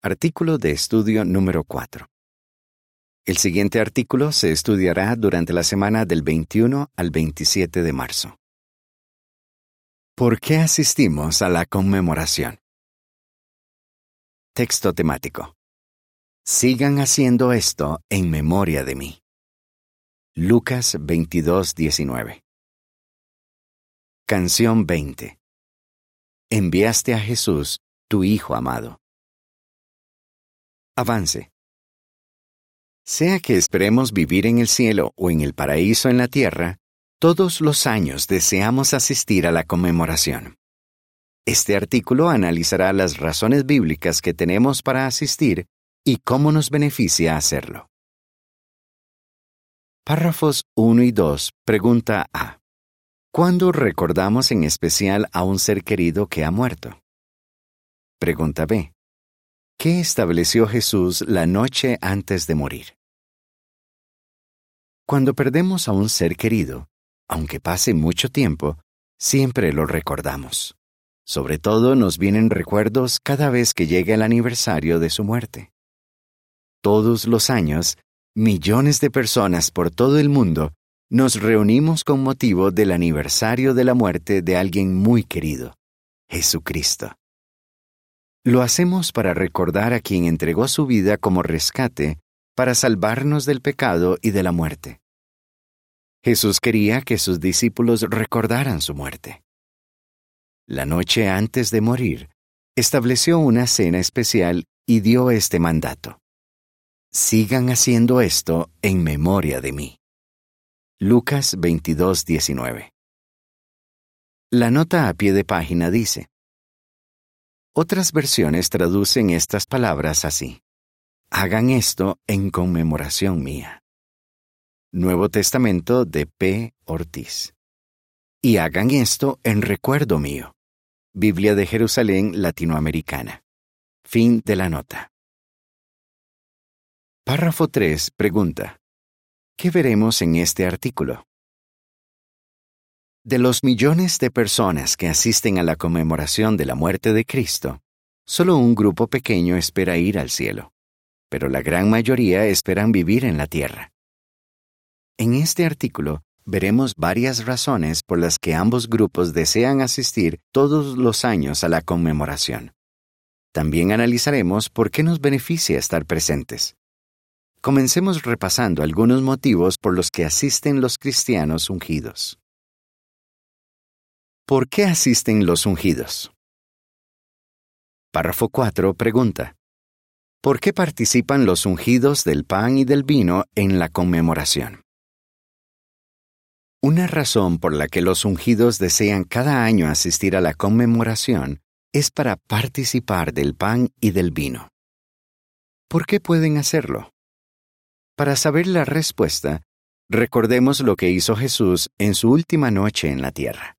Artículo de estudio número 4. El siguiente artículo se estudiará durante la semana del 21 al 27 de marzo. ¿Por qué asistimos a la conmemoración? Texto temático. Sigan haciendo esto en memoria de mí. Lucas 22, 19. Canción 20. Enviaste a Jesús, tu Hijo amado. Avance. Sea que esperemos vivir en el cielo o en el paraíso en la tierra, todos los años deseamos asistir a la conmemoración. Este artículo analizará las razones bíblicas que tenemos para asistir y cómo nos beneficia hacerlo. Párrafos 1 y 2. Pregunta A. ¿Cuándo recordamos en especial a un ser querido que ha muerto? Pregunta B. ¿Qué estableció Jesús la noche antes de morir? Cuando perdemos a un ser querido, aunque pase mucho tiempo, siempre lo recordamos. Sobre todo nos vienen recuerdos cada vez que llega el aniversario de su muerte. Todos los años, millones de personas por todo el mundo nos reunimos con motivo del aniversario de la muerte de alguien muy querido, Jesucristo. Lo hacemos para recordar a quien entregó su vida como rescate para salvarnos del pecado y de la muerte. Jesús quería que sus discípulos recordaran su muerte. La noche antes de morir, estableció una cena especial y dio este mandato. Sigan haciendo esto en memoria de mí. Lucas 22, 19. La nota a pie de página dice, otras versiones traducen estas palabras así. Hagan esto en conmemoración mía. Nuevo Testamento de P. Ortiz. Y hagan esto en recuerdo mío. Biblia de Jerusalén Latinoamericana. Fin de la nota. Párrafo 3. Pregunta. ¿Qué veremos en este artículo? De los millones de personas que asisten a la conmemoración de la muerte de Cristo, solo un grupo pequeño espera ir al cielo, pero la gran mayoría esperan vivir en la tierra. En este artículo veremos varias razones por las que ambos grupos desean asistir todos los años a la conmemoración. También analizaremos por qué nos beneficia estar presentes. Comencemos repasando algunos motivos por los que asisten los cristianos ungidos. ¿Por qué asisten los ungidos? Párrafo 4 pregunta. ¿Por qué participan los ungidos del pan y del vino en la conmemoración? Una razón por la que los ungidos desean cada año asistir a la conmemoración es para participar del pan y del vino. ¿Por qué pueden hacerlo? Para saber la respuesta, recordemos lo que hizo Jesús en su última noche en la tierra.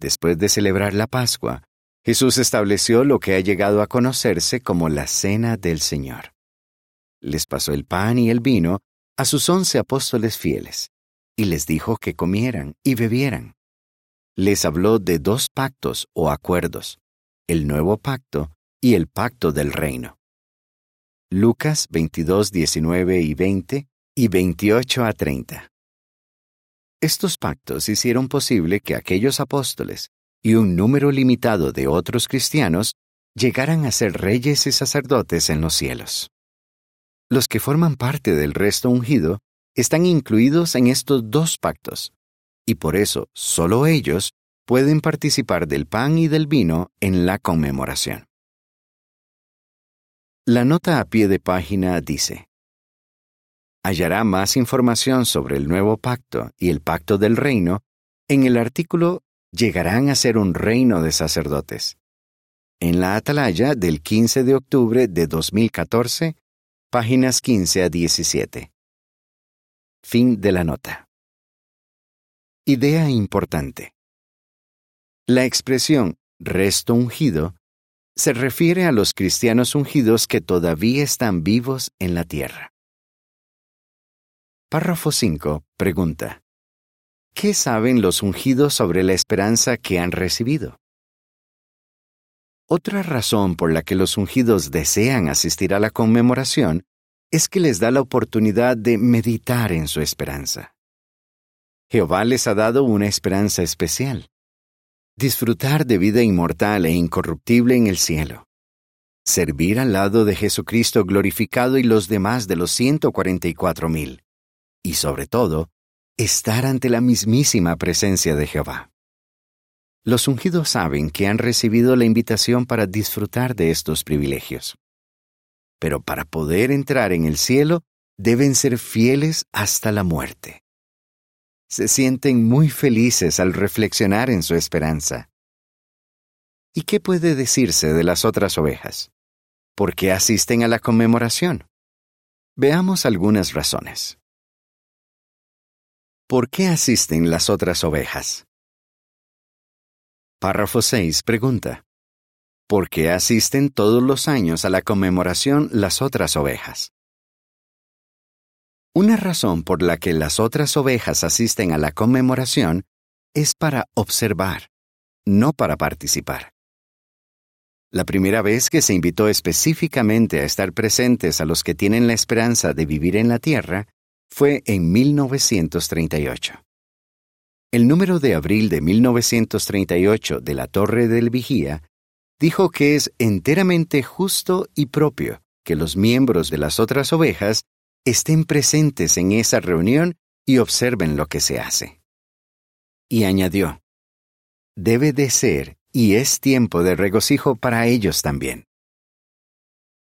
Después de celebrar la Pascua, Jesús estableció lo que ha llegado a conocerse como la Cena del Señor. Les pasó el pan y el vino a sus once apóstoles fieles, y les dijo que comieran y bebieran. Les habló de dos pactos o acuerdos, el nuevo pacto y el pacto del reino. Lucas 22, 19 y 20 y 28 a 30. Estos pactos hicieron posible que aquellos apóstoles y un número limitado de otros cristianos llegaran a ser reyes y sacerdotes en los cielos. Los que forman parte del resto ungido están incluidos en estos dos pactos, y por eso solo ellos pueden participar del pan y del vino en la conmemoración. La nota a pie de página dice, hallará más información sobre el nuevo pacto y el pacto del reino en el artículo Llegarán a ser un reino de sacerdotes. En la atalaya del 15 de octubre de 2014, páginas 15 a 17. Fin de la nota. Idea importante. La expresión resto ungido se refiere a los cristianos ungidos que todavía están vivos en la tierra. Párrafo 5. Pregunta. ¿Qué saben los ungidos sobre la esperanza que han recibido? Otra razón por la que los ungidos desean asistir a la conmemoración es que les da la oportunidad de meditar en su esperanza. Jehová les ha dado una esperanza especial. Disfrutar de vida inmortal e incorruptible en el cielo. Servir al lado de Jesucristo glorificado y los demás de los 144 mil. Y sobre todo, estar ante la mismísima presencia de Jehová. Los ungidos saben que han recibido la invitación para disfrutar de estos privilegios. Pero para poder entrar en el cielo, deben ser fieles hasta la muerte. Se sienten muy felices al reflexionar en su esperanza. ¿Y qué puede decirse de las otras ovejas? ¿Por qué asisten a la conmemoración? Veamos algunas razones. ¿Por qué asisten las otras ovejas? Párrafo 6 pregunta. ¿Por qué asisten todos los años a la conmemoración las otras ovejas? Una razón por la que las otras ovejas asisten a la conmemoración es para observar, no para participar. La primera vez que se invitó específicamente a estar presentes a los que tienen la esperanza de vivir en la tierra fue en 1938. El número de abril de 1938 de la Torre del Vigía dijo que es enteramente justo y propio que los miembros de las otras ovejas estén presentes en esa reunión y observen lo que se hace. Y añadió, debe de ser y es tiempo de regocijo para ellos también.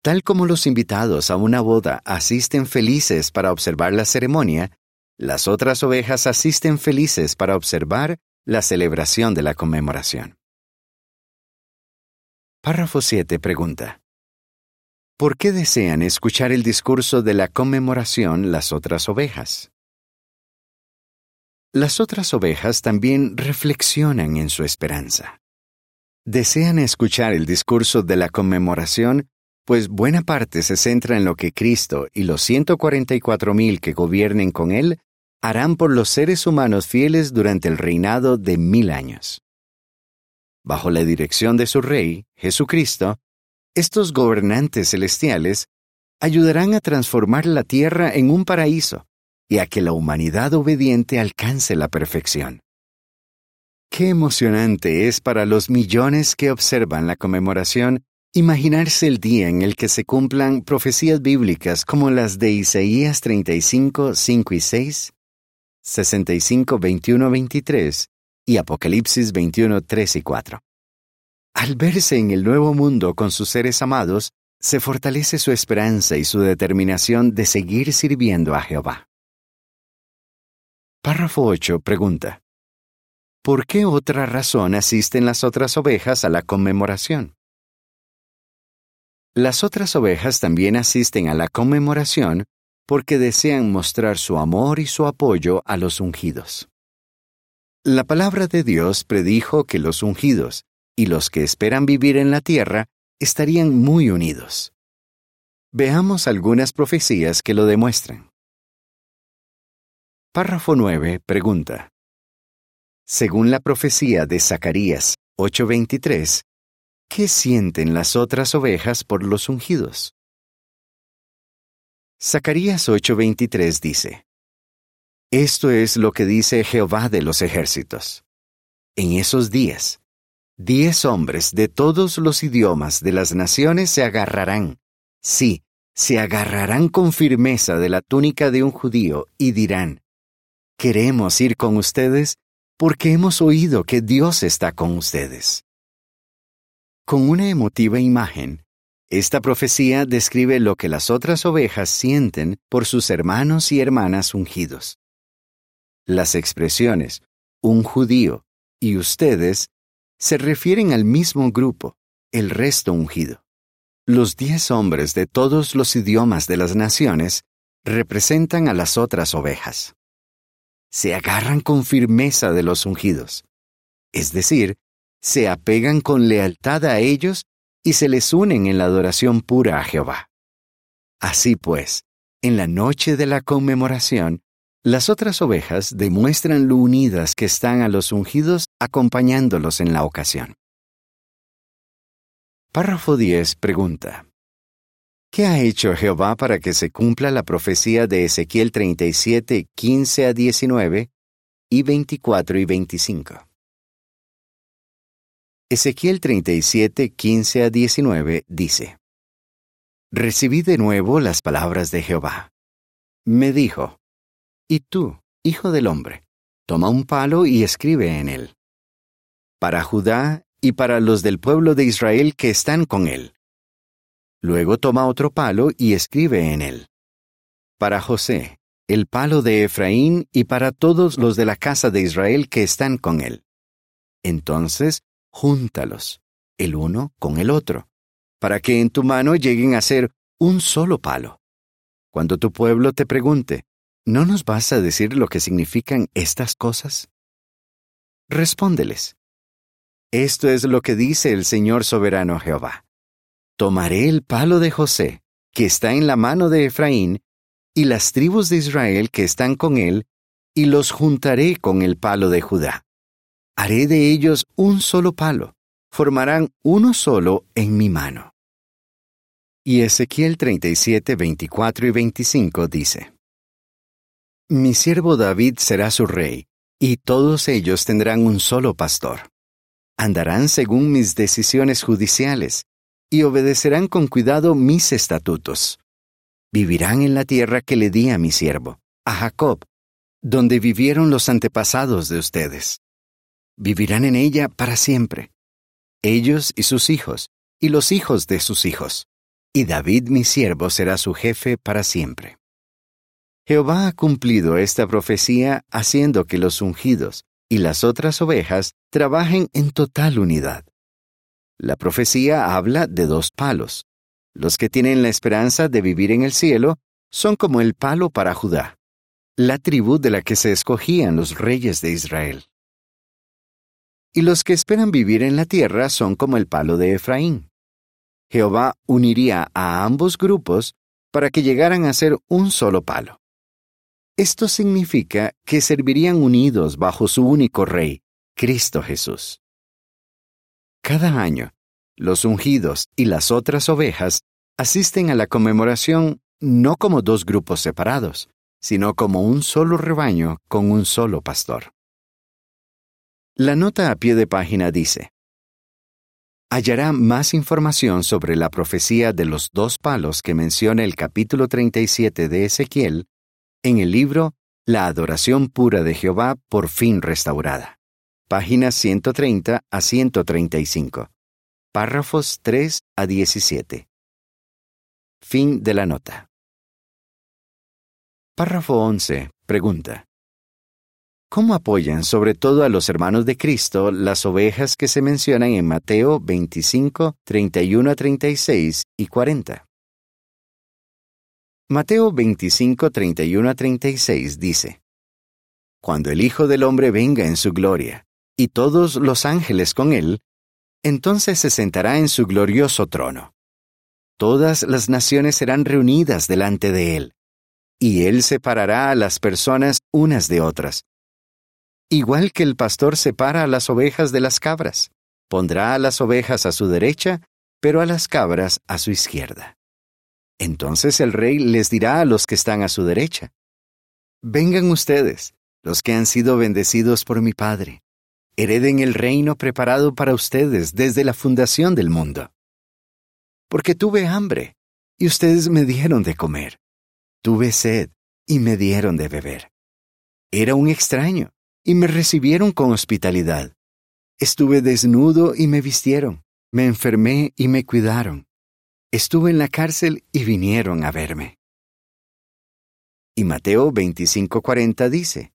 Tal como los invitados a una boda asisten felices para observar la ceremonia, las otras ovejas asisten felices para observar la celebración de la conmemoración. Párrafo 7 pregunta. ¿Por qué desean escuchar el discurso de la conmemoración las otras ovejas? Las otras ovejas también reflexionan en su esperanza. Desean escuchar el discurso de la conmemoración pues buena parte se centra en lo que Cristo y los 144.000 que gobiernen con Él harán por los seres humanos fieles durante el reinado de mil años. Bajo la dirección de su Rey, Jesucristo, estos gobernantes celestiales ayudarán a transformar la tierra en un paraíso y a que la humanidad obediente alcance la perfección. Qué emocionante es para los millones que observan la conmemoración Imaginarse el día en el que se cumplan profecías bíblicas como las de Isaías 35, 5 y 6, 65, 21, 23 y Apocalipsis 21, 3 y 4. Al verse en el nuevo mundo con sus seres amados, se fortalece su esperanza y su determinación de seguir sirviendo a Jehová. Párrafo 8 pregunta. ¿Por qué otra razón asisten las otras ovejas a la conmemoración? Las otras ovejas también asisten a la conmemoración porque desean mostrar su amor y su apoyo a los ungidos. La palabra de Dios predijo que los ungidos y los que esperan vivir en la tierra estarían muy unidos. Veamos algunas profecías que lo demuestran. Párrafo 9 pregunta. Según la profecía de Zacarías 8:23, ¿qué sienten las otras ovejas por los ungidos? Zacarías 8:23 dice, Esto es lo que dice Jehová de los ejércitos. En esos días, diez hombres de todos los idiomas de las naciones se agarrarán, sí, se agarrarán con firmeza de la túnica de un judío y dirán, Queremos ir con ustedes porque hemos oído que Dios está con ustedes. Con una emotiva imagen, esta profecía describe lo que las otras ovejas sienten por sus hermanos y hermanas ungidos. Las expresiones un judío y ustedes se refieren al mismo grupo, el resto ungido. Los diez hombres de todos los idiomas de las naciones representan a las otras ovejas. Se agarran con firmeza de los ungidos, es decir, se apegan con lealtad a ellos y se les unen en la adoración pura a Jehová. Así pues, en la noche de la conmemoración, las otras ovejas demuestran lo unidas que están a los ungidos acompañándolos en la ocasión. Párrafo 10 pregunta. ¿Qué ha hecho Jehová para que se cumpla la profecía de Ezequiel 37, 15 a 19 y 24 y 25? Ezequiel 37, 15 a 19 dice, Recibí de nuevo las palabras de Jehová. Me dijo, Y tú, hijo del hombre, toma un palo y escribe en él. Para Judá y para los del pueblo de Israel que están con él. Luego toma otro palo y escribe en él. Para José, el palo de Efraín y para todos los de la casa de Israel que están con él. Entonces júntalos, el uno con el otro, para que en tu mano lleguen a ser un solo palo. Cuando tu pueblo te pregunte, ¿no nos vas a decir lo que significan estas cosas? Respóndeles. Esto es lo que dice el Señor soberano Jehová. Tomaré el palo de José, que está en la mano de Efraín, y las tribus de Israel que están con él, y los juntaré con el palo de Judá haré de ellos un solo palo, formarán uno solo en mi mano. Y Ezequiel 37, 24 y 25 dice, Mi siervo David será su rey, y todos ellos tendrán un solo pastor. Andarán según mis decisiones judiciales, y obedecerán con cuidado mis estatutos. Vivirán en la tierra que le di a mi siervo, a Jacob, donde vivieron los antepasados de ustedes vivirán en ella para siempre, ellos y sus hijos, y los hijos de sus hijos, y David mi siervo será su jefe para siempre. Jehová ha cumplido esta profecía haciendo que los ungidos y las otras ovejas trabajen en total unidad. La profecía habla de dos palos. Los que tienen la esperanza de vivir en el cielo son como el palo para Judá, la tribu de la que se escogían los reyes de Israel y los que esperan vivir en la tierra son como el palo de Efraín. Jehová uniría a ambos grupos para que llegaran a ser un solo palo. Esto significa que servirían unidos bajo su único Rey, Cristo Jesús. Cada año, los ungidos y las otras ovejas asisten a la conmemoración no como dos grupos separados, sino como un solo rebaño con un solo pastor. La nota a pie de página dice, Hallará más información sobre la profecía de los dos palos que menciona el capítulo 37 de Ezequiel en el libro La adoración pura de Jehová por fin restaurada. Páginas 130 a 135. Párrafos 3 a 17. Fin de la nota. Párrafo 11. Pregunta. ¿Cómo apoyan sobre todo a los hermanos de Cristo las ovejas que se mencionan en Mateo 25, 31 a 36 y 40? Mateo 25, 31 a 36 dice, Cuando el Hijo del Hombre venga en su gloria, y todos los ángeles con él, entonces se sentará en su glorioso trono. Todas las naciones serán reunidas delante de él, y él separará a las personas unas de otras igual que el pastor separa a las ovejas de las cabras. Pondrá a las ovejas a su derecha, pero a las cabras a su izquierda. Entonces el rey les dirá a los que están a su derecha, Vengan ustedes, los que han sido bendecidos por mi Padre, hereden el reino preparado para ustedes desde la fundación del mundo. Porque tuve hambre, y ustedes me dieron de comer. Tuve sed, y me dieron de beber. Era un extraño, y me recibieron con hospitalidad. Estuve desnudo y me vistieron, me enfermé y me cuidaron. Estuve en la cárcel y vinieron a verme. Y Mateo 25:40 dice,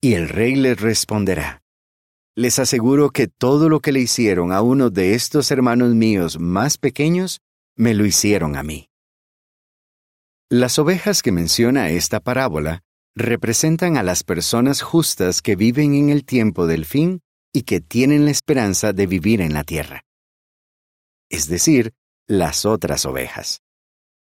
Y el rey les responderá, Les aseguro que todo lo que le hicieron a uno de estos hermanos míos más pequeños, me lo hicieron a mí. Las ovejas que menciona esta parábola representan a las personas justas que viven en el tiempo del fin y que tienen la esperanza de vivir en la tierra. Es decir, las otras ovejas.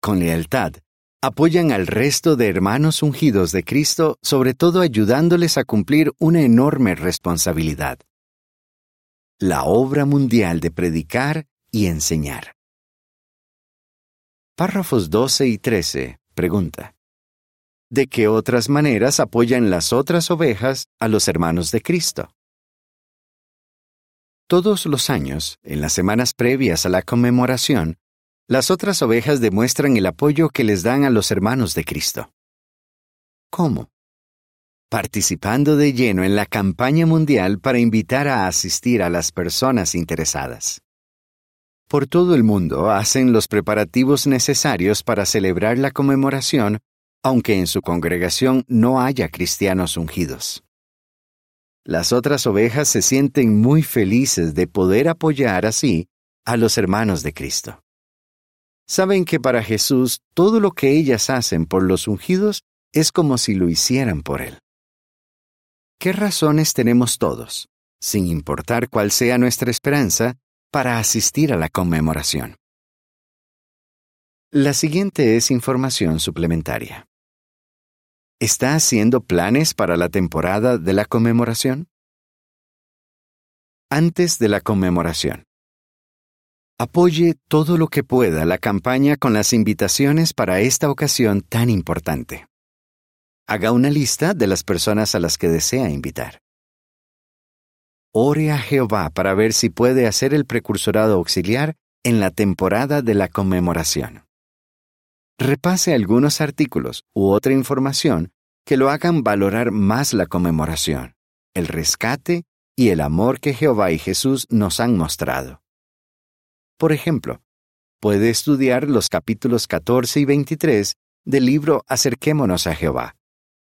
Con lealtad, apoyan al resto de hermanos ungidos de Cristo, sobre todo ayudándoles a cumplir una enorme responsabilidad. La obra mundial de predicar y enseñar. Párrafos 12 y 13 pregunta. ¿De qué otras maneras apoyan las otras ovejas a los hermanos de Cristo? Todos los años, en las semanas previas a la conmemoración, las otras ovejas demuestran el apoyo que les dan a los hermanos de Cristo. ¿Cómo? Participando de lleno en la campaña mundial para invitar a asistir a las personas interesadas. Por todo el mundo hacen los preparativos necesarios para celebrar la conmemoración, aunque en su congregación no haya cristianos ungidos. Las otras ovejas se sienten muy felices de poder apoyar así a los hermanos de Cristo. Saben que para Jesús todo lo que ellas hacen por los ungidos es como si lo hicieran por Él. ¿Qué razones tenemos todos, sin importar cuál sea nuestra esperanza, para asistir a la conmemoración? La siguiente es información suplementaria. ¿Está haciendo planes para la temporada de la conmemoración? Antes de la conmemoración. Apoye todo lo que pueda la campaña con las invitaciones para esta ocasión tan importante. Haga una lista de las personas a las que desea invitar. Ore a Jehová para ver si puede hacer el precursorado auxiliar en la temporada de la conmemoración repase algunos artículos u otra información que lo hagan valorar más la conmemoración, el rescate y el amor que Jehová y Jesús nos han mostrado. Por ejemplo, puede estudiar los capítulos 14 y 23 del libro Acerquémonos a Jehová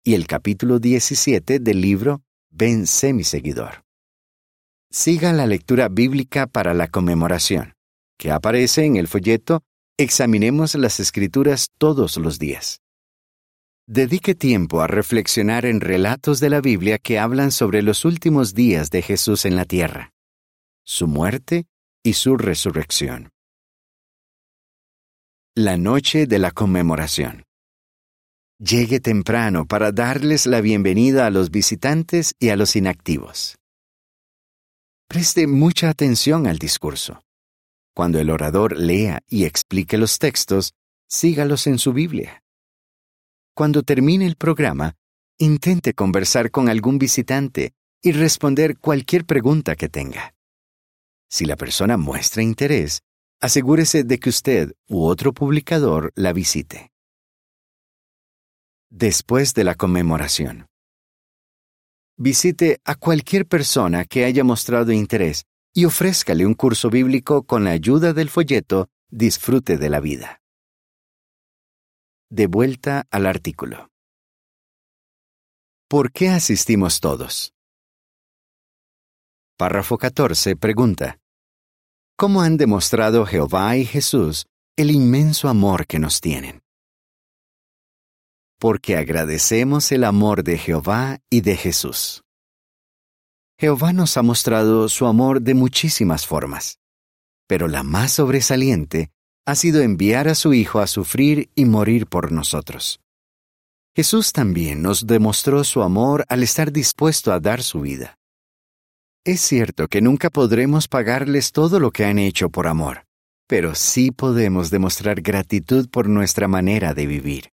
y el capítulo 17 del libro Ven sé mi seguidor. Siga la lectura bíblica para la conmemoración, que aparece en el folleto Examinemos las escrituras todos los días. Dedique tiempo a reflexionar en relatos de la Biblia que hablan sobre los últimos días de Jesús en la tierra, su muerte y su resurrección. La noche de la conmemoración. Llegue temprano para darles la bienvenida a los visitantes y a los inactivos. Preste mucha atención al discurso. Cuando el orador lea y explique los textos, sígalos en su Biblia. Cuando termine el programa, intente conversar con algún visitante y responder cualquier pregunta que tenga. Si la persona muestra interés, asegúrese de que usted u otro publicador la visite. Después de la conmemoración. Visite a cualquier persona que haya mostrado interés y ofrézcale un curso bíblico con la ayuda del folleto Disfrute de la vida. De vuelta al artículo. ¿Por qué asistimos todos? Párrafo 14 pregunta. ¿Cómo han demostrado Jehová y Jesús el inmenso amor que nos tienen? Porque agradecemos el amor de Jehová y de Jesús. Jehová nos ha mostrado su amor de muchísimas formas, pero la más sobresaliente ha sido enviar a su Hijo a sufrir y morir por nosotros. Jesús también nos demostró su amor al estar dispuesto a dar su vida. Es cierto que nunca podremos pagarles todo lo que han hecho por amor, pero sí podemos demostrar gratitud por nuestra manera de vivir.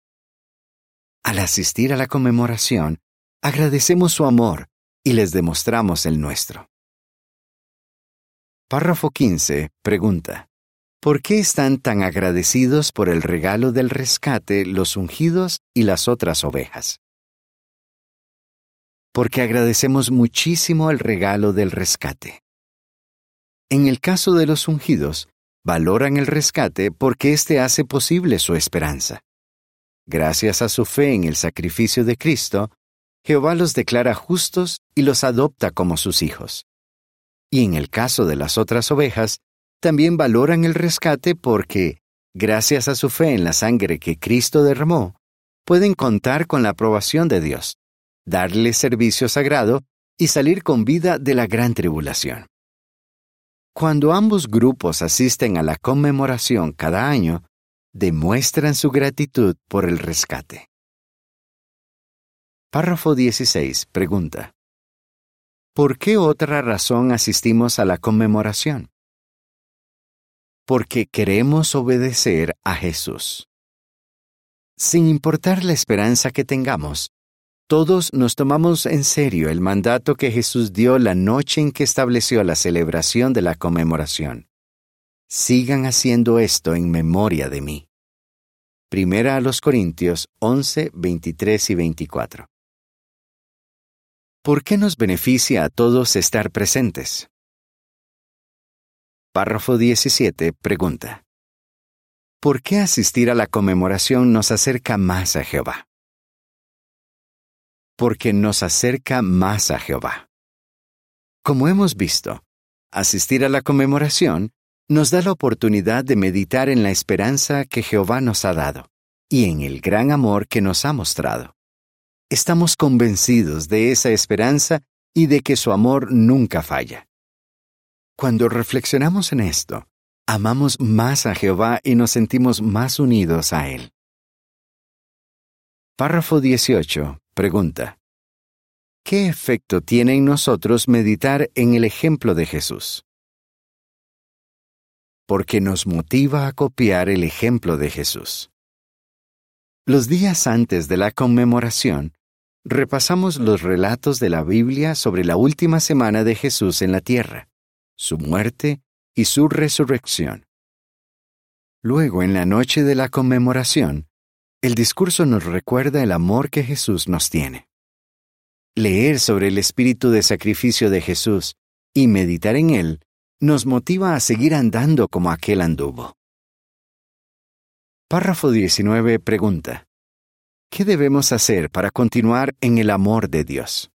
Al asistir a la conmemoración, agradecemos su amor y les demostramos el nuestro. Párrafo 15. Pregunta. ¿Por qué están tan agradecidos por el regalo del rescate los ungidos y las otras ovejas? Porque agradecemos muchísimo el regalo del rescate. En el caso de los ungidos, valoran el rescate porque éste hace posible su esperanza. Gracias a su fe en el sacrificio de Cristo, Jehová los declara justos y los adopta como sus hijos. Y en el caso de las otras ovejas, también valoran el rescate porque, gracias a su fe en la sangre que Cristo derramó, pueden contar con la aprobación de Dios, darle servicio sagrado y salir con vida de la gran tribulación. Cuando ambos grupos asisten a la conmemoración cada año, demuestran su gratitud por el rescate. Párrafo 16. Pregunta. ¿Por qué otra razón asistimos a la conmemoración? porque queremos obedecer a Jesús. Sin importar la esperanza que tengamos, todos nos tomamos en serio el mandato que Jesús dio la noche en que estableció la celebración de la conmemoración. Sigan haciendo esto en memoria de mí. Primera a los Corintios 11, 23 y 24. ¿Por qué nos beneficia a todos estar presentes? Párrafo 17 pregunta. ¿Por qué asistir a la conmemoración nos acerca más a Jehová? Porque nos acerca más a Jehová. Como hemos visto, asistir a la conmemoración nos da la oportunidad de meditar en la esperanza que Jehová nos ha dado y en el gran amor que nos ha mostrado. Estamos convencidos de esa esperanza y de que su amor nunca falla. Cuando reflexionamos en esto, amamos más a Jehová y nos sentimos más unidos a Él. Párrafo 18. Pregunta. ¿Qué efecto tiene en nosotros meditar en el ejemplo de Jesús? Porque nos motiva a copiar el ejemplo de Jesús. Los días antes de la conmemoración, repasamos los relatos de la Biblia sobre la última semana de Jesús en la tierra, su muerte y su resurrección. Luego, en la noche de la conmemoración, el discurso nos recuerda el amor que Jesús nos tiene. Leer sobre el espíritu de sacrificio de Jesús y meditar en él nos motiva a seguir andando como aquel anduvo. Párrafo 19 pregunta. ¿Qué debemos hacer para continuar en el amor de Dios?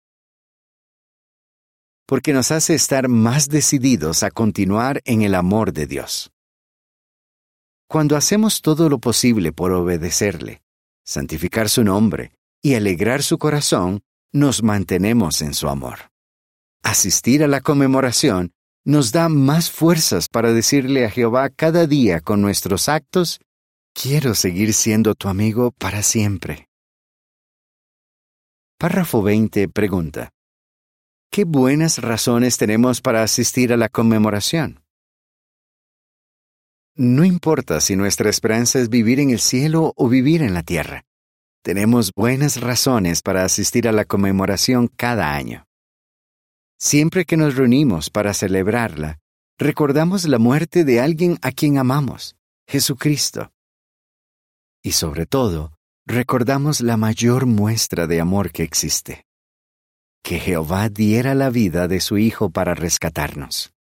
Porque nos hace estar más decididos a continuar en el amor de Dios. Cuando hacemos todo lo posible por obedecerle, santificar su nombre y alegrar su corazón, nos mantenemos en su amor. Asistir a la conmemoración nos da más fuerzas para decirle a Jehová cada día con nuestros actos Quiero seguir siendo tu amigo para siempre. Párrafo 20 pregunta. ¿Qué buenas razones tenemos para asistir a la conmemoración? No importa si nuestra esperanza es vivir en el cielo o vivir en la tierra. Tenemos buenas razones para asistir a la conmemoración cada año. Siempre que nos reunimos para celebrarla, recordamos la muerte de alguien a quien amamos, Jesucristo y sobre todo, recordamos la mayor muestra de amor que existe. Que Jehová diera la vida de su Hijo para rescatarnos.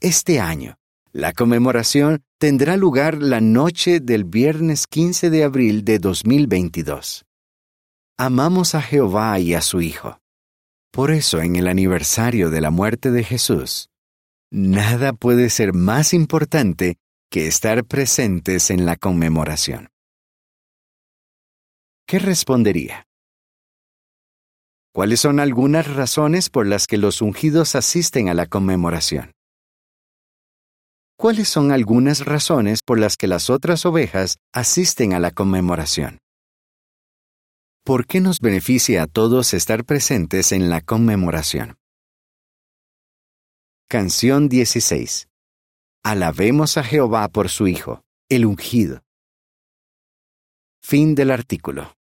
Este año, la conmemoración tendrá lugar la noche del viernes 15 de abril de 2022. Amamos a Jehová y a su Hijo. Por eso, en el aniversario de la muerte de Jesús, nada puede ser más importante que estar presentes en la conmemoración. ¿Qué respondería? ¿Cuáles son algunas razones por las que los ungidos asisten a la conmemoración? ¿Cuáles son algunas razones por las que las otras ovejas asisten a la conmemoración? ¿Por qué nos beneficia a todos estar presentes en la conmemoración? Canción 16 Alabemos a Jehová por su Hijo, el ungido. Fin del artículo.